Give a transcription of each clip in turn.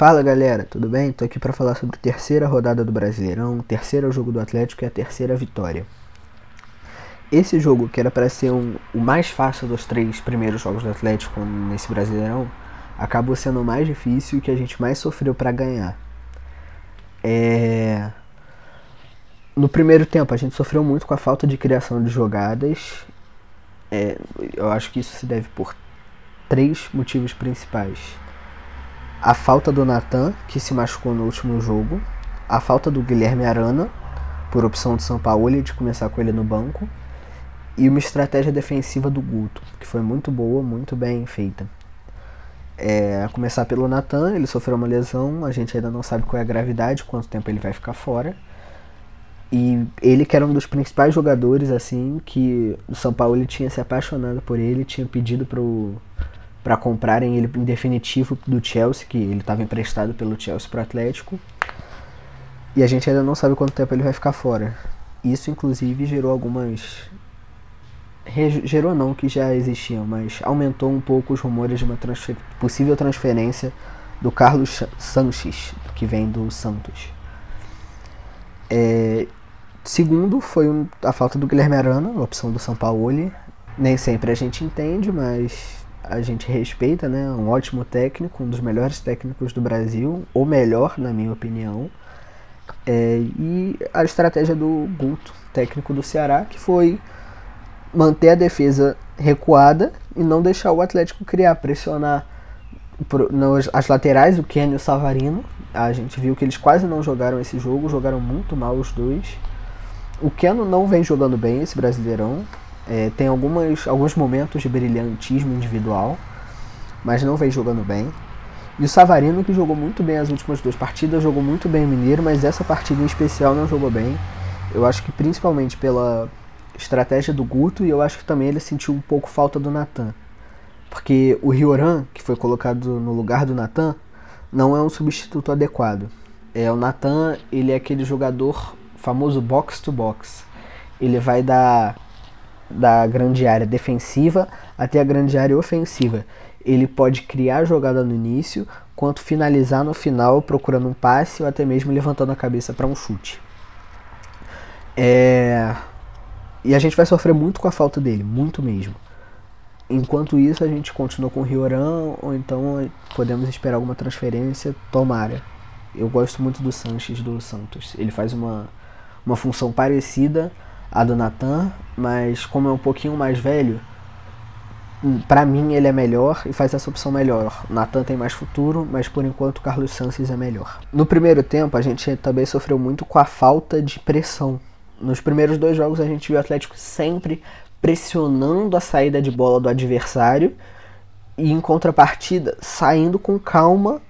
Fala galera, tudo bem? Tô aqui para falar sobre a terceira rodada do Brasileirão, terceiro jogo do Atlético e a terceira vitória. Esse jogo, que era para ser um, o mais fácil dos três primeiros jogos do Atlético nesse Brasileirão, acabou sendo o mais difícil e que a gente mais sofreu para ganhar. É... No primeiro tempo, a gente sofreu muito com a falta de criação de jogadas. É, eu acho que isso se deve por três motivos principais a falta do Natan, que se machucou no último jogo, a falta do Guilherme Arana, por opção de São Paulo de começar com ele no banco, e uma estratégia defensiva do Guto, que foi muito boa, muito bem feita. É, a começar pelo Natan, ele sofreu uma lesão, a gente ainda não sabe qual é a gravidade, quanto tempo ele vai ficar fora. E ele que era um dos principais jogadores, assim, que o São Paulo tinha se apaixonado por ele, tinha pedido pro para comprarem ele em definitivo do Chelsea, que ele estava emprestado pelo Chelsea para o Atlético. E a gente ainda não sabe quanto tempo ele vai ficar fora. Isso, inclusive, gerou algumas. Gerou não, que já existiam, mas aumentou um pouco os rumores de uma transfer... possível transferência do Carlos Sanches, que vem do Santos. É... Segundo, foi um... a falta do Guilherme Arana, opção do São Paulo. Nem sempre a gente entende, mas a gente respeita, né? Um ótimo técnico, um dos melhores técnicos do Brasil, ou melhor, na minha opinião. É, e a estratégia do Guto, técnico do Ceará, que foi manter a defesa recuada e não deixar o Atlético criar, pressionar as laterais, o Kenny e o Savarino. A gente viu que eles quase não jogaram esse jogo, jogaram muito mal os dois. O Keno não vem jogando bem esse Brasileirão, é, tem algumas, alguns momentos de brilhantismo individual, mas não vem jogando bem. E o Savarino, que jogou muito bem as últimas duas partidas, jogou muito bem o Mineiro, mas essa partida em especial não jogou bem. Eu acho que principalmente pela estratégia do Guto, e eu acho que também ele sentiu um pouco falta do Natan. Porque o Rioran, que foi colocado no lugar do Natan, não é um substituto adequado. É, o Natan, ele é aquele jogador famoso box to box. Ele vai dar da grande área defensiva até a grande área ofensiva. Ele pode criar jogada no início, quanto finalizar no final procurando um passe ou até mesmo levantando a cabeça para um chute. É... E a gente vai sofrer muito com a falta dele, muito mesmo. Enquanto isso, a gente continua com o Rioran, ou então podemos esperar alguma transferência, tomara. Eu gosto muito do Sanches do Santos. Ele faz uma, uma função parecida a do Nathan, mas como é um pouquinho mais velho, para mim ele é melhor e faz essa opção melhor. O Nathan tem mais futuro, mas por enquanto o Carlos Santos é melhor. No primeiro tempo a gente também sofreu muito com a falta de pressão. Nos primeiros dois jogos a gente viu o Atlético sempre pressionando a saída de bola do adversário e em contrapartida saindo com calma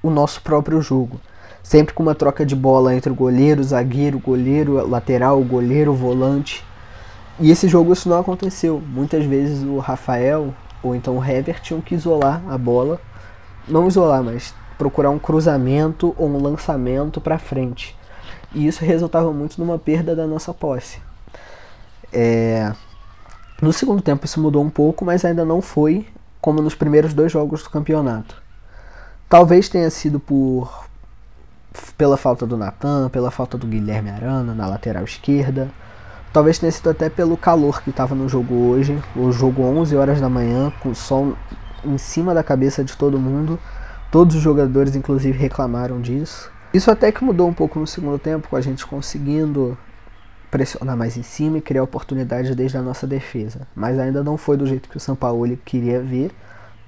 o nosso próprio jogo sempre com uma troca de bola entre o goleiro, o zagueiro, o goleiro, lateral, o goleiro, o volante. E esse jogo isso não aconteceu. Muitas vezes o Rafael ou então o Hever tinham que isolar a bola, não isolar, mas procurar um cruzamento ou um lançamento para frente. E isso resultava muito numa perda da nossa posse. É... No segundo tempo isso mudou um pouco, mas ainda não foi como nos primeiros dois jogos do campeonato. Talvez tenha sido por pela falta do Natan, pela falta do Guilherme Arana na lateral esquerda. Talvez tenha sido até pelo calor que estava no jogo hoje. O jogo 11 horas da manhã, com o sol em cima da cabeça de todo mundo. Todos os jogadores, inclusive, reclamaram disso. Isso até que mudou um pouco no segundo tempo, com a gente conseguindo pressionar mais em cima e criar oportunidades desde a nossa defesa. Mas ainda não foi do jeito que o São Paulo queria ver.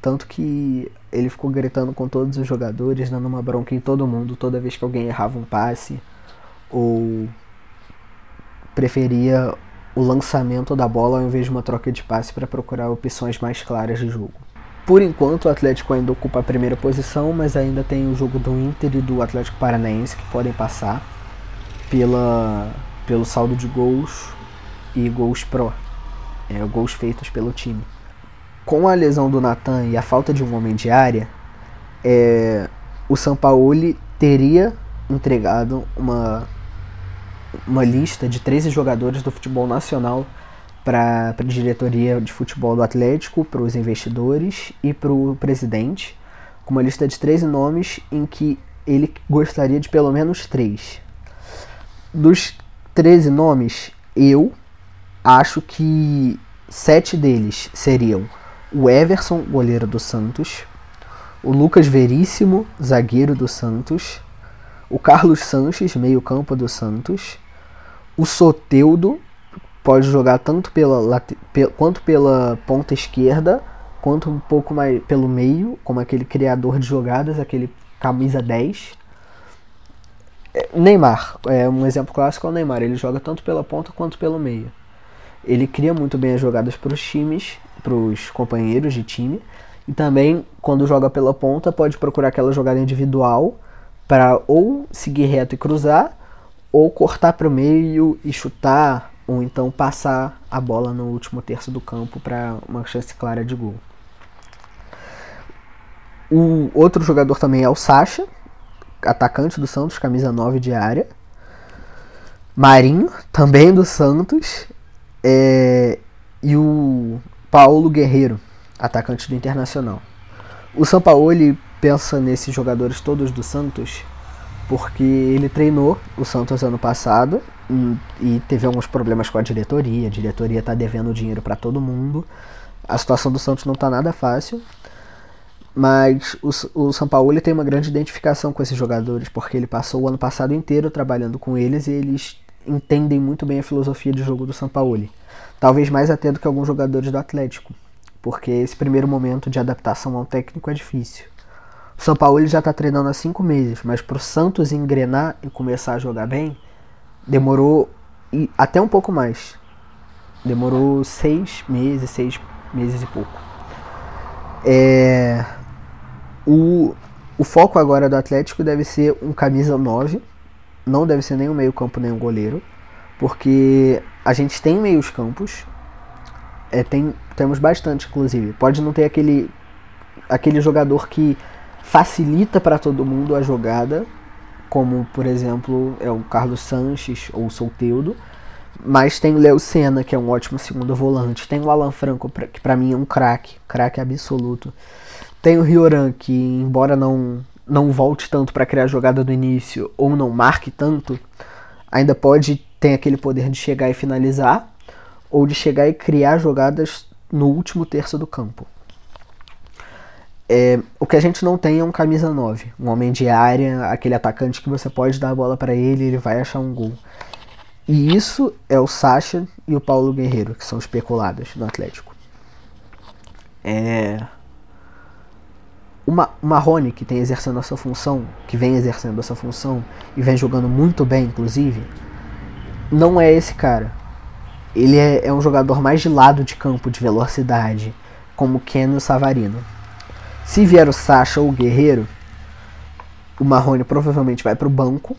Tanto que ele ficou gritando com todos os jogadores, dando uma bronca em todo mundo toda vez que alguém errava um passe ou preferia o lançamento da bola ao invés de uma troca de passe para procurar opções mais claras de jogo. Por enquanto, o Atlético ainda ocupa a primeira posição, mas ainda tem o jogo do Inter e do Atlético Paranaense que podem passar pela, pelo saldo de gols e gols pro, é, gols feitos pelo time com a lesão do Natan e a falta de um homem de área, é, o Sampaoli teria entregado uma, uma lista de 13 jogadores do futebol nacional para a diretoria de futebol do Atlético, para os investidores e para o presidente, com uma lista de 13 nomes em que ele gostaria de pelo menos três. Dos 13 nomes, eu acho que sete deles seriam o Everson, goleiro do Santos, o Lucas Veríssimo, zagueiro do Santos, o Carlos Sanches, meio-campo do Santos, o Soteudo, pode jogar tanto pela quanto pela ponta esquerda, quanto um pouco mais pelo meio, como aquele criador de jogadas, aquele camisa 10. É, Neymar, é um exemplo clássico é o Neymar, ele joga tanto pela ponta quanto pelo meio. Ele cria muito bem as jogadas para os times, para os companheiros de time, e também quando joga pela ponta pode procurar aquela jogada individual para ou seguir reto e cruzar, ou cortar para o meio e chutar, ou então passar a bola no último terço do campo para uma chance clara de gol. O outro jogador também é o Sacha, atacante do Santos, camisa 9 de área. Marinho, também do Santos. É, e o Paulo Guerreiro, atacante do Internacional. O São Paulo pensa nesses jogadores todos do Santos porque ele treinou o Santos ano passado e teve alguns problemas com a diretoria. A diretoria está devendo dinheiro para todo mundo. A situação do Santos não está nada fácil. Mas o, o São Paulo tem uma grande identificação com esses jogadores, porque ele passou o ano passado inteiro trabalhando com eles e eles entendem muito bem a filosofia de jogo do São Paulo. Talvez mais até do que alguns jogadores do Atlético, porque esse primeiro momento de adaptação ao técnico é difícil. O São Paulo já está treinando há cinco meses, mas para o Santos engrenar e começar a jogar bem, demorou até um pouco mais. Demorou seis meses, seis meses e pouco. É, o, o foco agora do Atlético deve ser um camisa 9, não deve ser nem um meio campo nem um goleiro, porque a gente tem meios campos, é, tem, temos bastante inclusive. Pode não ter aquele, aquele jogador que facilita para todo mundo a jogada, como por exemplo é o Carlos Sanches ou o Solteudo, mas tem o Léo Senna, que é um ótimo segundo volante, tem o Alan Franco, que para mim é um craque, craque absoluto. Tem o Rioran, que embora não, não volte tanto para criar a jogada do início ou não marque tanto, ainda pode ter aquele poder de chegar e finalizar ou de chegar e criar jogadas no último terço do campo. É, o que a gente não tem é um camisa 9, um homem de área, aquele atacante que você pode dar a bola para ele ele vai achar um gol. E isso é o Sacha e o Paulo Guerreiro, que são especulados no Atlético. É, o Marrone, que tem exercendo essa função, que vem exercendo essa função e vem jogando muito bem, inclusive, não é esse cara. Ele é, é um jogador mais de lado de campo, de velocidade, como Ken e o Savarino. Se vier o Sacha ou o Guerreiro, o Marrone provavelmente vai para o banco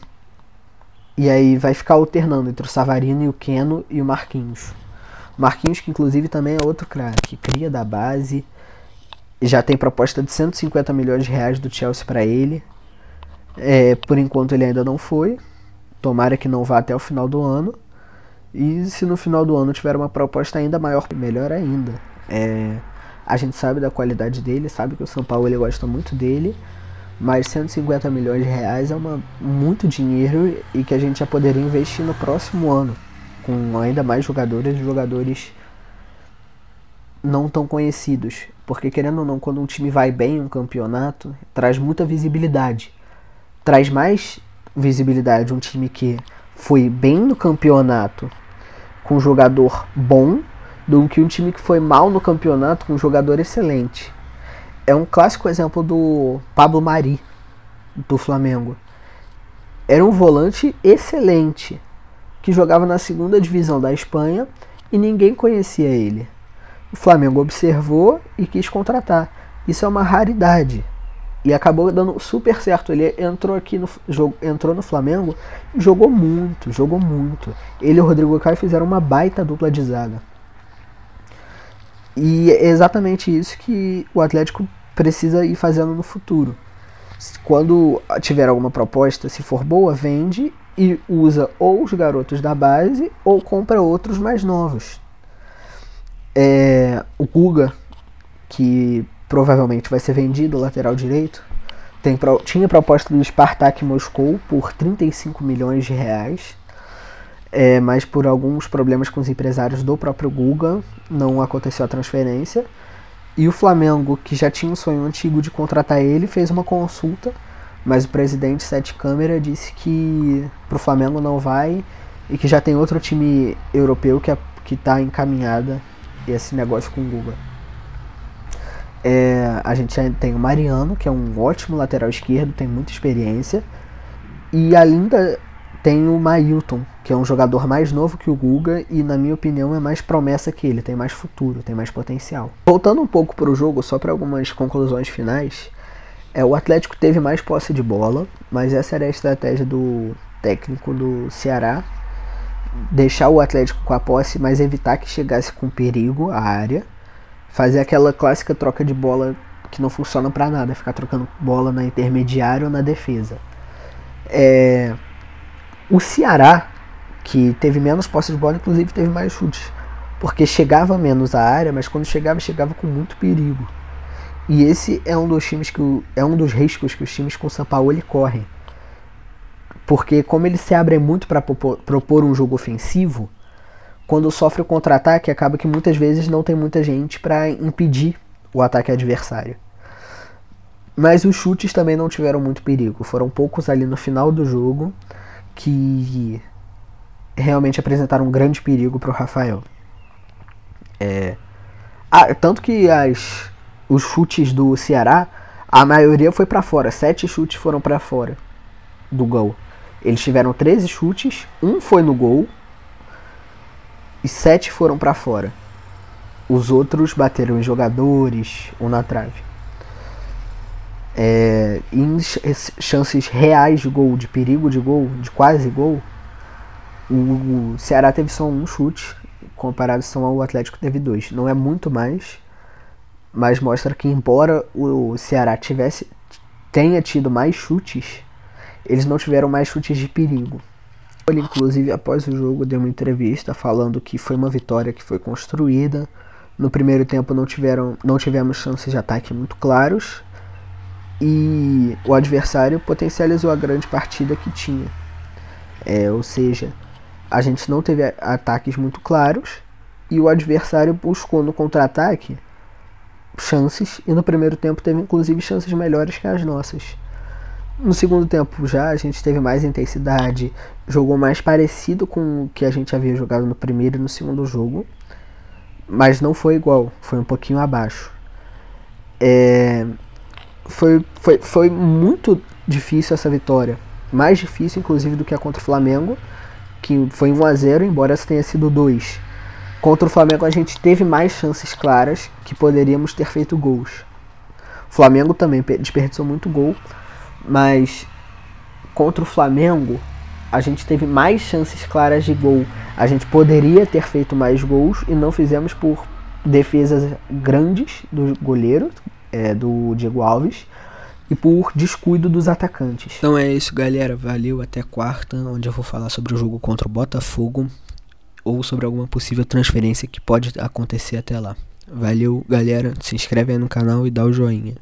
e aí vai ficar alternando entre o Savarino e o Keno e o Marquinhos. Marquinhos, que inclusive também é outro craque, cria da base já tem proposta de 150 milhões de reais do Chelsea para ele. É, por enquanto ele ainda não foi. Tomara que não vá até o final do ano. E se no final do ano tiver uma proposta ainda maior, melhor ainda. É, a gente sabe da qualidade dele, sabe que o São Paulo ele gosta muito dele. Mas 150 milhões de reais é uma, muito dinheiro e que a gente já poderia investir no próximo ano. Com ainda mais jogadores e jogadores não tão conhecidos. Porque, querendo ou não, quando um time vai bem em um campeonato, traz muita visibilidade. Traz mais visibilidade um time que foi bem no campeonato com um jogador bom do que um time que foi mal no campeonato com um jogador excelente. É um clássico exemplo do Pablo Mari, do Flamengo. Era um volante excelente, que jogava na segunda divisão da Espanha e ninguém conhecia ele. O Flamengo observou e quis contratar. Isso é uma raridade. E acabou dando super certo. Ele entrou aqui no jogo, entrou no Flamengo e jogou muito, jogou muito. Ele e o Rodrigo Caio fizeram uma baita dupla de zaga. E é exatamente isso que o Atlético precisa ir fazendo no futuro. Quando tiver alguma proposta, se for boa, vende e usa ou os garotos da base ou compra outros mais novos. É, o Guga, que provavelmente vai ser vendido, lateral direito. Tem, tinha proposta do Spartak Moscou por 35 milhões de reais. É, mas por alguns problemas com os empresários do próprio Guga, não aconteceu a transferência. E o Flamengo, que já tinha um sonho antigo de contratar ele, fez uma consulta, mas o presidente Sete Câmara disse que pro Flamengo não vai e que já tem outro time europeu que é, está encaminhada esse negócio com o Guga. É, a gente tem o Mariano, que é um ótimo lateral esquerdo, tem muita experiência. E ainda tem o Mailton, que é um jogador mais novo que o Guga e, na minha opinião, é mais promessa que ele, tem mais futuro, tem mais potencial. Voltando um pouco para o jogo, só para algumas conclusões finais, é, o Atlético teve mais posse de bola, mas essa era a estratégia do técnico do Ceará, deixar o Atlético com a posse, mas evitar que chegasse com perigo à área, fazer aquela clássica troca de bola que não funciona para nada, ficar trocando bola na intermediária ou na defesa. É, o Ceará, que teve menos posse de bola, inclusive teve mais chutes. Porque chegava menos à área, mas quando chegava, chegava com muito perigo. E esse é um dos times que o, é um dos riscos que os times com São Paulo correm. Porque como eles se abrem muito para propor um jogo ofensivo, quando sofre o contra-ataque, acaba que muitas vezes não tem muita gente para impedir o ataque adversário. Mas os chutes também não tiveram muito perigo. Foram poucos ali no final do jogo que realmente apresentaram um grande perigo para o Rafael. É, ah, tanto que as, os chutes do Ceará, a maioria foi para fora. Sete chutes foram para fora do gol. Eles tiveram 13 chutes, um foi no gol e sete foram para fora. Os outros bateram em jogadores ou na trave é, em chances reais de gol, de perigo de gol, de quase gol, o Ceará teve só um chute, comparado ao Atlético teve dois. Não é muito mais, mas mostra que embora o Ceará tivesse tenha tido mais chutes, eles não tiveram mais chutes de perigo. Ele, inclusive, após o jogo, deu uma entrevista falando que foi uma vitória que foi construída. No primeiro tempo não, tiveram, não tivemos chances de ataque muito claros, e o adversário potencializou a grande partida que tinha. É, ou seja, a gente não teve ataques muito claros e o adversário buscou no contra-ataque chances e no primeiro tempo teve inclusive chances melhores que as nossas. No segundo tempo já a gente teve mais intensidade, jogou mais parecido com o que a gente havia jogado no primeiro e no segundo jogo, mas não foi igual, foi um pouquinho abaixo. É, foi, foi, foi muito difícil essa vitória. Mais difícil, inclusive, do que a contra o Flamengo, que foi 1 a 0 embora tenha sido 2. Contra o Flamengo a gente teve mais chances claras que poderíamos ter feito gols. O Flamengo também desperdiçou muito gol, mas contra o Flamengo a gente teve mais chances claras de gol. A gente poderia ter feito mais gols e não fizemos por defesas grandes do goleiro, é, do Diego Alves e por descuido dos atacantes. Então é isso, galera. Valeu até quarta, onde eu vou falar sobre o jogo contra o Botafogo ou sobre alguma possível transferência que pode acontecer até lá. Valeu, galera. Se inscreve aí no canal e dá o joinha.